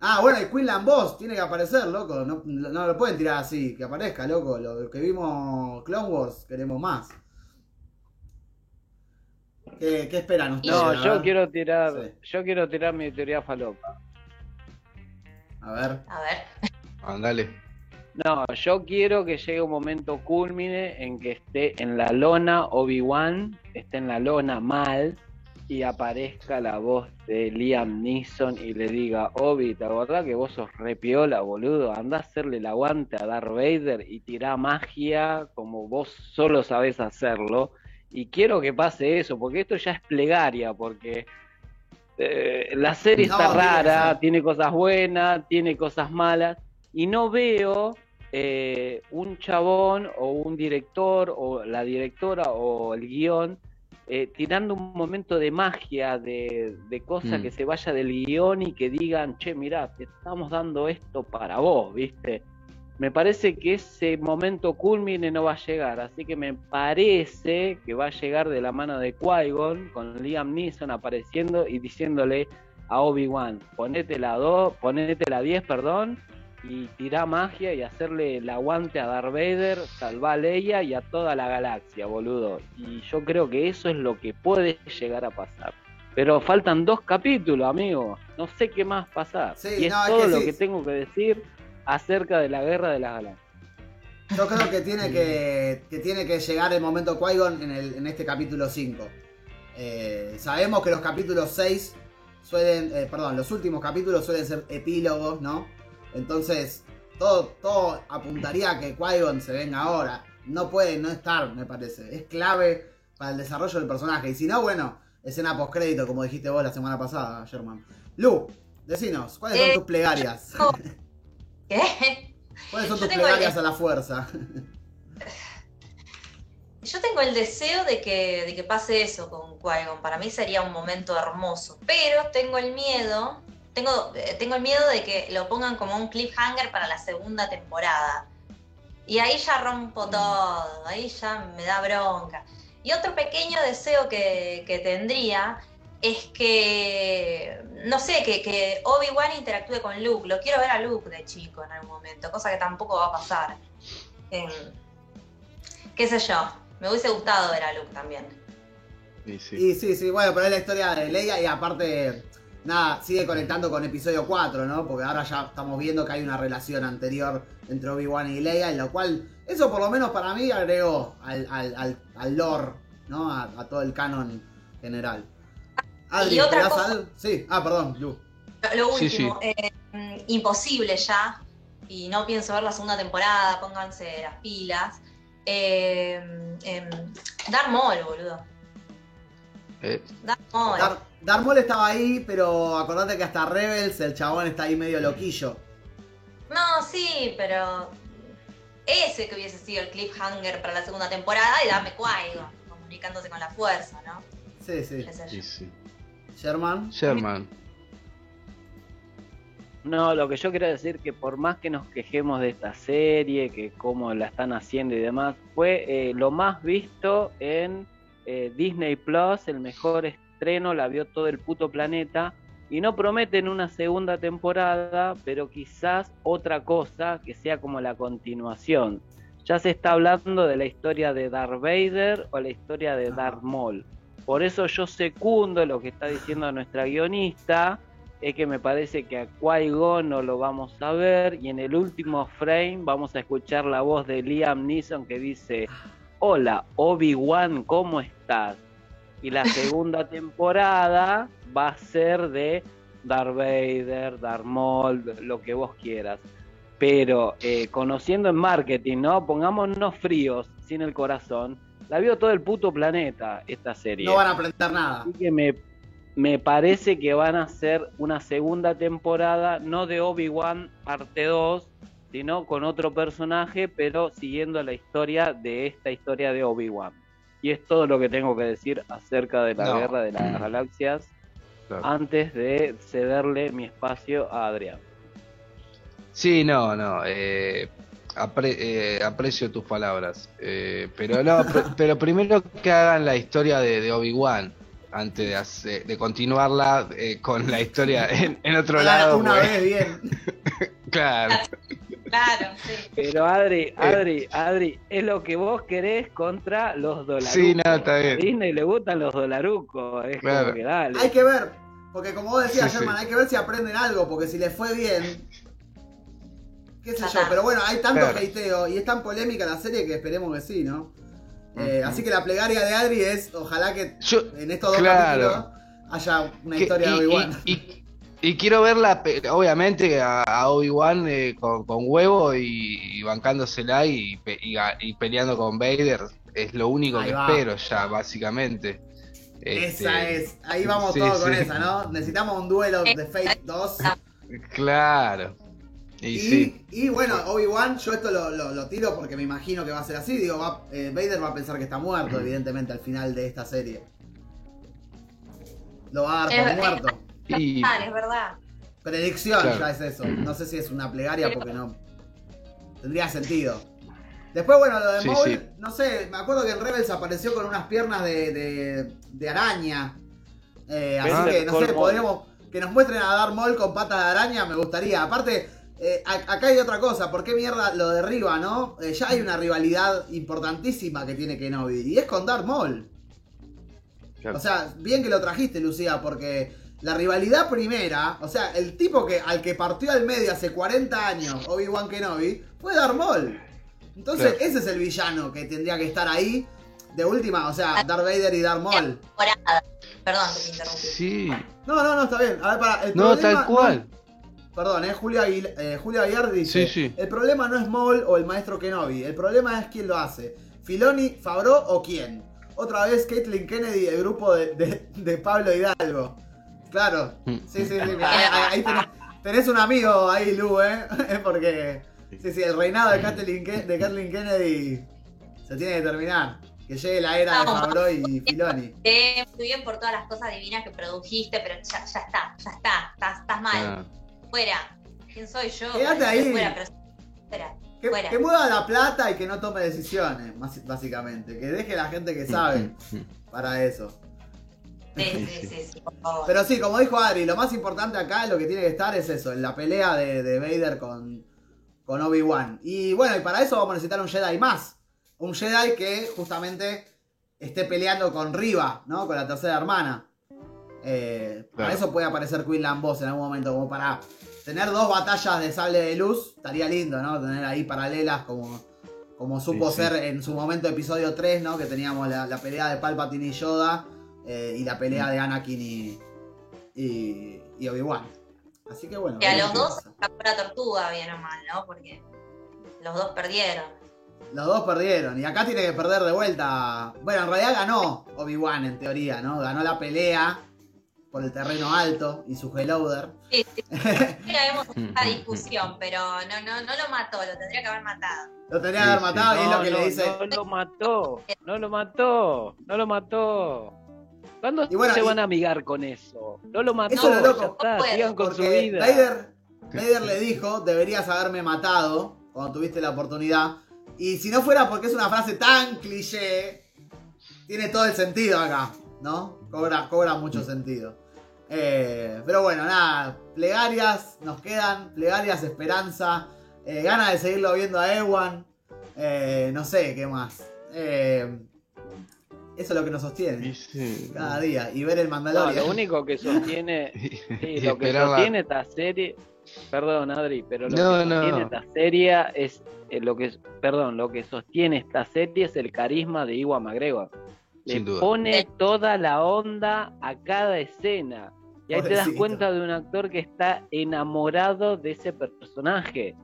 Ah, bueno, y Quinlan Boss tiene que aparecer, loco. No, no lo pueden tirar así, que aparezca, loco. Lo que vimos Clone Wars, queremos más. ¿Qué, qué esperan ustedes? No, yo quiero tirar, Sí. yo quiero tirar mi teoría falopa. A ver. A ver. Ándale. No, yo quiero que llegue un momento culmine en que esté en la lona Obi-Wan, esté en la lona mal y aparezca la voz de Liam Neeson y le diga, Obi, ¿te acordás que vos sos re piola, boludo? Anda a hacerle el aguante a Darth Vader y tirá magia como vos solo sabés hacerlo. Y quiero que pase eso, porque esto ya es plegaria, porque eh, la serie No, está rara, tiene cosas buenas, tiene cosas malas, y no veo eh, un chabón o un director o la directora o el guion eh, tirando un momento de magia, de, de cosa Mm. que se vaya del guion y que digan, che, mirá, te estamos dando esto para vos, ¿viste? Me parece que ese momento culmine no va a llegar, así que me parece que va a llegar de la mano de Qui-Gon con Liam Neeson apareciendo y diciéndole a Obi-Wan, ponete la 2, ponete la 10, perdón, y tirá magia y hacerle el aguante a Darth Vader, salvar a Leia y a toda la galaxia, boludo. Y yo creo que eso es lo que puede llegar a pasar. Pero faltan dos capítulos, amigo. No sé qué más pasar. Sí, y es no, es todo que lo sí. que tengo que decir acerca de la guerra de las galaxias. Yo creo que tiene que, que tiene que llegar el momento Qui-Gon en, el- en este capítulo 5. Eh, sabemos que los capítulos 6 suelen, eh, perdón, los últimos capítulos suelen ser epílogos, ¿no? Entonces, todo, todo apuntaría a que Qui-Gon se venga ahora. No puede no estar, me parece. Es clave para el desarrollo del personaje. Y si no, bueno, escena postcrédito, como dijiste vos la semana pasada, Sherman. Lu, decinos, ¿cuáles son Eh, tus plegarias? ¿Qué? ¿Cuáles son yo tus el- plegarias a la fuerza? Yo tengo el deseo de que, de que pase eso con Qui-Gon. Para mí sería un momento hermoso. Pero tengo el miedo. Tengo, eh, tengo el miedo de que lo pongan como un cliffhanger para la segunda temporada. Y ahí ya rompo todo. Ahí ya me da bronca. Y otro pequeño deseo que, que tendría es que, no sé, que, que Obi-Wan interactúe con Luke. Lo quiero ver a Luke de chico en algún momento, cosa que tampoco va a pasar. Em, qué sé yo, me hubiese gustado ver a Luke también. Sí, sí. Y sí, sí, bueno, pero es la historia de Leia y aparte nada, sigue conectando con episodio 4, ¿no? Porque ahora ya estamos viendo que hay una relación anterior entre Obi-Wan y Leia, en lo cual, eso por lo menos para mí agregó al, al, al, al lore, ¿no? A, a todo el canon general. Adri, Y otra ¿te das cosa-? Sí, ah, perdón, Lu. Lo Sí, último, eh, mm, imposible ya, y no pienso ver la segunda temporada, pónganse las pilas. Eh, em, Darth Maul, boludo. Eh, Darth Maul. Dar, Darth Maul estaba ahí, pero acordate que hasta Rebels el chabón está ahí medio loquillo. No, sí, pero ese que hubiese sido el cliffhanger para la segunda temporada y dame Qui-Gon, comunicándose con la fuerza, ¿no? Sí, sí. Sí, sí. Sherman. Sherman. No, lo que yo quiero decir que por más que nos quejemos de esta serie, que cómo la están haciendo y demás, fue eh, lo más visto en eh, Disney Plus, el mejor estreno, la vio todo el puto planeta y no prometen una segunda temporada, pero quizás otra cosa que sea como la continuación. Ya se está hablando de la historia de Darth Vader o la historia de Darth Maul. Por eso yo secundo lo que está diciendo nuestra guionista, es que me parece que a Qui-Gon no lo vamos a ver y en el último frame vamos a escuchar la voz de Liam Neeson que dice, hola Obi-Wan, ¿cómo estás? Y la segunda temporada va a ser de Darth Vader, Darth Maul, lo que vos quieras. Pero eh, conociendo en marketing, ¿no? Pongámonos fríos, sin el corazón. La vio todo el puto planeta esta serie. No van a aprender nada. Así que me, me parece que van a hacer una segunda temporada, no de Obi-Wan parte 2, sino con otro personaje, pero siguiendo la historia de esta historia de Obi-Wan. Y es todo lo que tengo que decir acerca de la No. guerra de las galaxias Claro. antes de cederle mi espacio a Adrián. Sí, no, no. eh, apre- eh, aprecio tus palabras. eh, pero no, pr- pero primero que hagan la historia de, de Obi-Wan antes de, hacer- de continuarla eh, con la historia en, en otro lado. una pues. vez bien. Claro. Claro, sí. Pero Eh. Adri, Adri, Adri, es lo que vos querés contra los dolarucos. Sí, no, está bien. A Disney le gustan los dolarucos, es Claro. como que dale. Hay que ver, porque como vos decías, Sí, Sherman, sí. hay que ver si aprenden algo, porque si les fue bien, qué sé yo, pero bueno, hay tanto Claro. hateo y es tan polémica la serie que esperemos que sí, ¿no? Eh. Así que la plegaria de Adri es, ojalá que Yo, en estos dos Claro. capítulos haya una que- historia de Obi-Wan. y- y- y quiero verla, obviamente, a, a Obi-Wan eh, con, con huevo y, y bancándosela y, pe- y ga- y peleando con Vader. Es lo único Ahí que va. espero ya, básicamente. Esa Este, es, ahí vamos sí, todos con esa, ¿no? Necesitamos un duelo de Fate 2. Claro. Y, Y, sí. y bueno, Obi-Wan, yo esto lo, lo- lo tiro porque me imagino que va a ser así. Digo, va- eh, Vader va a pensar que está muerto, evidentemente, al final de esta serie. Lo va a dar por Es- muerto. Y, Ah, es verdad. Predicción Claro. ya es eso. No sé si es una plegaria porque no. Tendría sentido. Después, bueno, lo de Sí, Maul, sí. no sé, me acuerdo que en Rebels apareció con unas piernas de, de, de araña. Eh, así que, no sé, Maul. podríamos. Que nos muestren a Darth Maul con patas de araña, me gustaría. Aparte, eh, acá hay otra cosa. ¿Por qué mierda lo derriba, no? Eh, ya hay una rivalidad importantísima que tiene Kenobi. Y es con Darth Maul. Claro. O sea, bien que lo trajiste, Lucía, porque la rivalidad primera, o sea, el tipo que al que partió al medio hace 40 años, Obi-Wan Kenobi, fue Darth Maul. Entonces, Claro. ese es el villano que tendría que estar ahí. De última, o sea, Darth Vader y Darth Maul. Perdón que te interrumpí. sí. No, no, no, está bien. A ver, para, el No, problema tal cual. no- perdón, eh, Julio, Aguil- eh, Julio Aguiar dice: Sí, sí. El problema no es Maul o el maestro Kenobi. El problema es quién lo hace. Filoni, Fabro o quién. Otra vez Caitlyn Kennedy, el grupo de, de- de Pablo Hidalgo. Claro. Sí, sí, sí. mira, ahí ahí tenés, tenés un amigo ahí, Lu, ¿eh? Porque. Sí, sí, el reinado de Kathleen, de Kathleen Kennedy se tiene que terminar. Que llegue la era de Fabro y Filoni. Eh, muy bien por todas las cosas divinas que produjiste, pero ya, ya está, ya está, estás, estás mal. Ah, Fuera. ¿Quién soy yo? Quédate ahí. Fuera, pero fuera. Que, Fuera. que mueva la plata y que no tome decisiones, básicamente. Que deje la gente que sabe para eso. Sí, sí, sí, sí, por favor. Pero sí, como dijo Adri, lo más importante acá, lo que tiene que estar es eso, en la pelea de, de Vader con, con Obi-Wan. Y bueno, y para eso vamos a necesitar un Jedi más. Un Jedi que justamente esté peleando con Riva, ¿no? Con la tercera hermana. Eh, Para eso puede aparecer Quinlan Boss en algún momento, como para tener dos batallas de sable de luz, estaría lindo, ¿no? Tener ahí paralelas como, como supo Sí, sí. ser en su momento episodio 3, ¿no? Que teníamos la, la pelea de Palpatine y Yoda eh, y la pelea de Anakin y, y, y Obi-Wan. Así que bueno. Y a los dos la tortuga, bien o mal, ¿no? Porque los dos perdieron. Los dos perdieron. Y acá tiene que perder de vuelta. Bueno, en realidad ganó Obi-Wan en teoría, ¿no? Ganó la pelea por el terreno alto y su Helloder. Sí, sí. Ya vemos esta discusión, pero no, no, no lo mató, lo tendría que haber matado. Lo tenía que haber sí. matado y es lo que no, le dice. no lo mató, no lo mató, no lo mató. ¿Cuándo Y bueno, se y- van a amigar con eso? No lo mató, Eso es lo loco. ya está, No sigan con su vida. Vader le dijo, deberías haberme matado cuando tuviste la oportunidad. Y si no fuera porque es una frase tan cliché, tiene todo el sentido acá, ¿no? Cobra, cobra mucho sentido. Eh, pero bueno, nada, plegarias nos quedan, plegarias, esperanza, eh, ganas de seguirlo viendo a Ewan, eh, no sé qué más. Eh, eso es lo que nos sostiene sí. cada día. Y ver el No, Mandalorian. lo único que sostiene, sí, lo que sostiene esta serie, perdón Adri, pero lo No, que no. sostiene esta serie es eh, lo que, perdón, lo que sostiene esta serie es el carisma de Iwan McGregor. Le Sin duda. pone toda la onda a cada escena. Y ahí te das cuenta de un actor que está enamorado de ese personaje.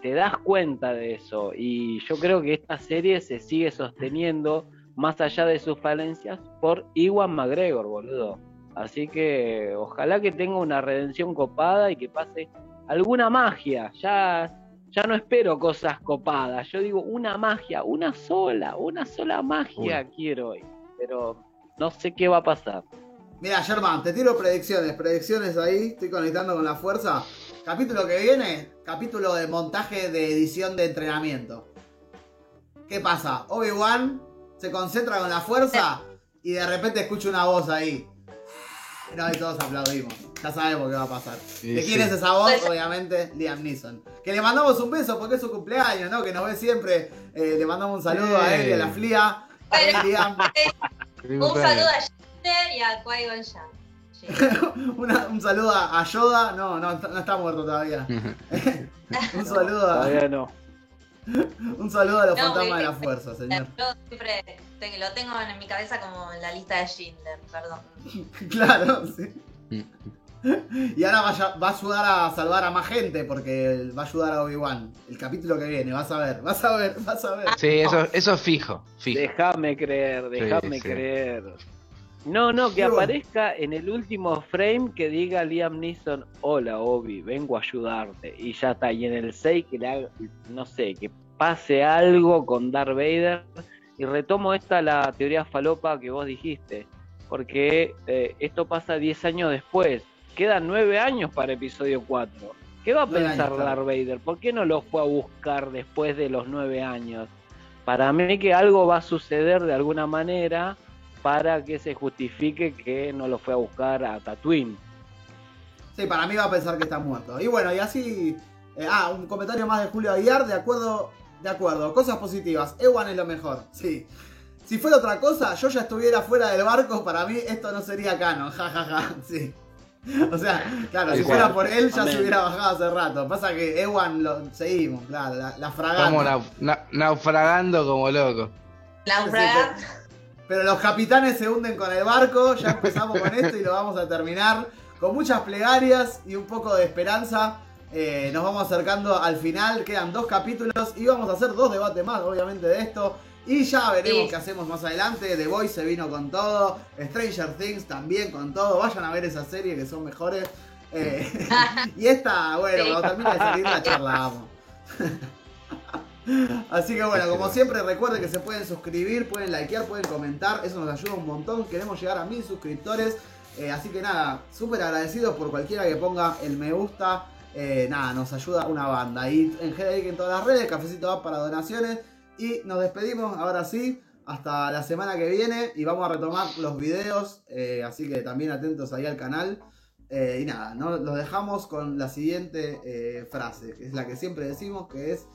Te das cuenta de eso. Y yo creo que esta serie se sigue sosteniendo, más allá de sus falencias, por Iwan McGregor, boludo. Así que ojalá que tenga una redención copada y que pase alguna magia. Ya, ya no espero cosas copadas. Yo digo una magia, una sola, una sola magia quiero hoy. Pero no sé qué va a pasar. Mira, Germán, te tiro predicciones, predicciones ahí, estoy conectando con la fuerza. Capítulo que viene, capítulo de montaje de edición de entrenamiento. ¿Qué pasa? Obi-Wan se concentra con la fuerza y de repente escucha una voz ahí. No, y todos aplaudimos. Ya sabemos qué va a pasar. Sí, ¿De quién sí. es esa voz? Obviamente, Liam Neeson. Que le mandamos un beso porque es su cumpleaños, ¿no? Que nos ve siempre. Eh, le mandamos un saludo a él y a la Flia. Eh, Liam. Un saludo a Jinder y a. Sí. Una- un saludo a a Yoda. No, no, no está muerto todavía. Un saludo a, Todavía no. un saludo a los No, fantasmas de la fuerza, señor. Yo siempre te- lo tengo en mi cabeza como en la lista de Schindler, perdón. Claro, sí. Y ahora va a, va a ayudar a salvar a más gente porque va a ayudar a Obi-Wan. El capítulo que viene, vas a ver, vas a ver, vas a ver. Sí, eso, eso es fijo, fijo. Déjame creer, déjame sí. creer. No, no, que aparezca en el último frame que diga Liam Neeson, hola Obi, vengo a ayudarte. Y ya está, y en el 6 que le haga, no sé, que pase algo con Darth Vader. Y retomo esta la teoría falopa que vos dijiste, porque eh, esto pasa 10 años después. Quedan 9 años para episodio 4. ¿Qué va a pensar años. Darth Vader? ¿Por qué no lo fue a buscar después de los 9 años? Para mí que algo va a suceder de alguna manera para que se justifique que no lo fue a buscar a Tatooine. Sí, para mí va a pensar que está muerto. Y bueno, y así. eh, ah, un comentario más de Julio Aguiar, de acuerdo, de acuerdo. Cosas positivas. Ewan es lo mejor, sí. Si fuera otra cosa, yo ya estuviera fuera del barco, para mí esto no sería canon, jajaja, sí. O sea, claro, si fuera por él ya se hubiera bajado hace rato. Pasa que Ewan lo seguimos, claro, la, la fragata. Estamos nau- na- naufragando como locos. Naufragar. Pero los capitanes se hunden con el barco, ya empezamos con esto y lo vamos a terminar con muchas plegarias y un poco de esperanza. Eh, nos vamos acercando al final, quedan dos capítulos y vamos a hacer dos debates más, obviamente, de esto. Y ya veremos Sí. qué hacemos más adelante. The Voice se vino con todo, Stranger Things también con todo. Vayan a ver esa serie que son mejores. Eh, y esta, bueno, Sí. cuando termine de salir la charlamos. Así que bueno, como siempre recuerden que se pueden suscribir, pueden likear, pueden comentar, eso nos ayuda un montón, queremos llegar a mil suscriptores, eh, así que nada, súper agradecidos por cualquiera que ponga el me gusta, eh, nada, nos ayuda una banda. Y en GDX en todas las redes, Cafecito App para donaciones, y nos despedimos ahora sí, hasta la semana que viene, y vamos a retomar los videos, eh, así que también atentos ahí al canal. Y nada, ¿no? los dejamos con la siguiente frase, que es la que siempre decimos, que es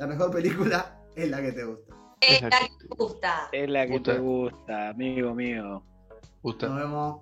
la mejor película es la que te gusta. Es la que me gusta. Es la que te gusta, amigo mío. Justo. Nos vemos.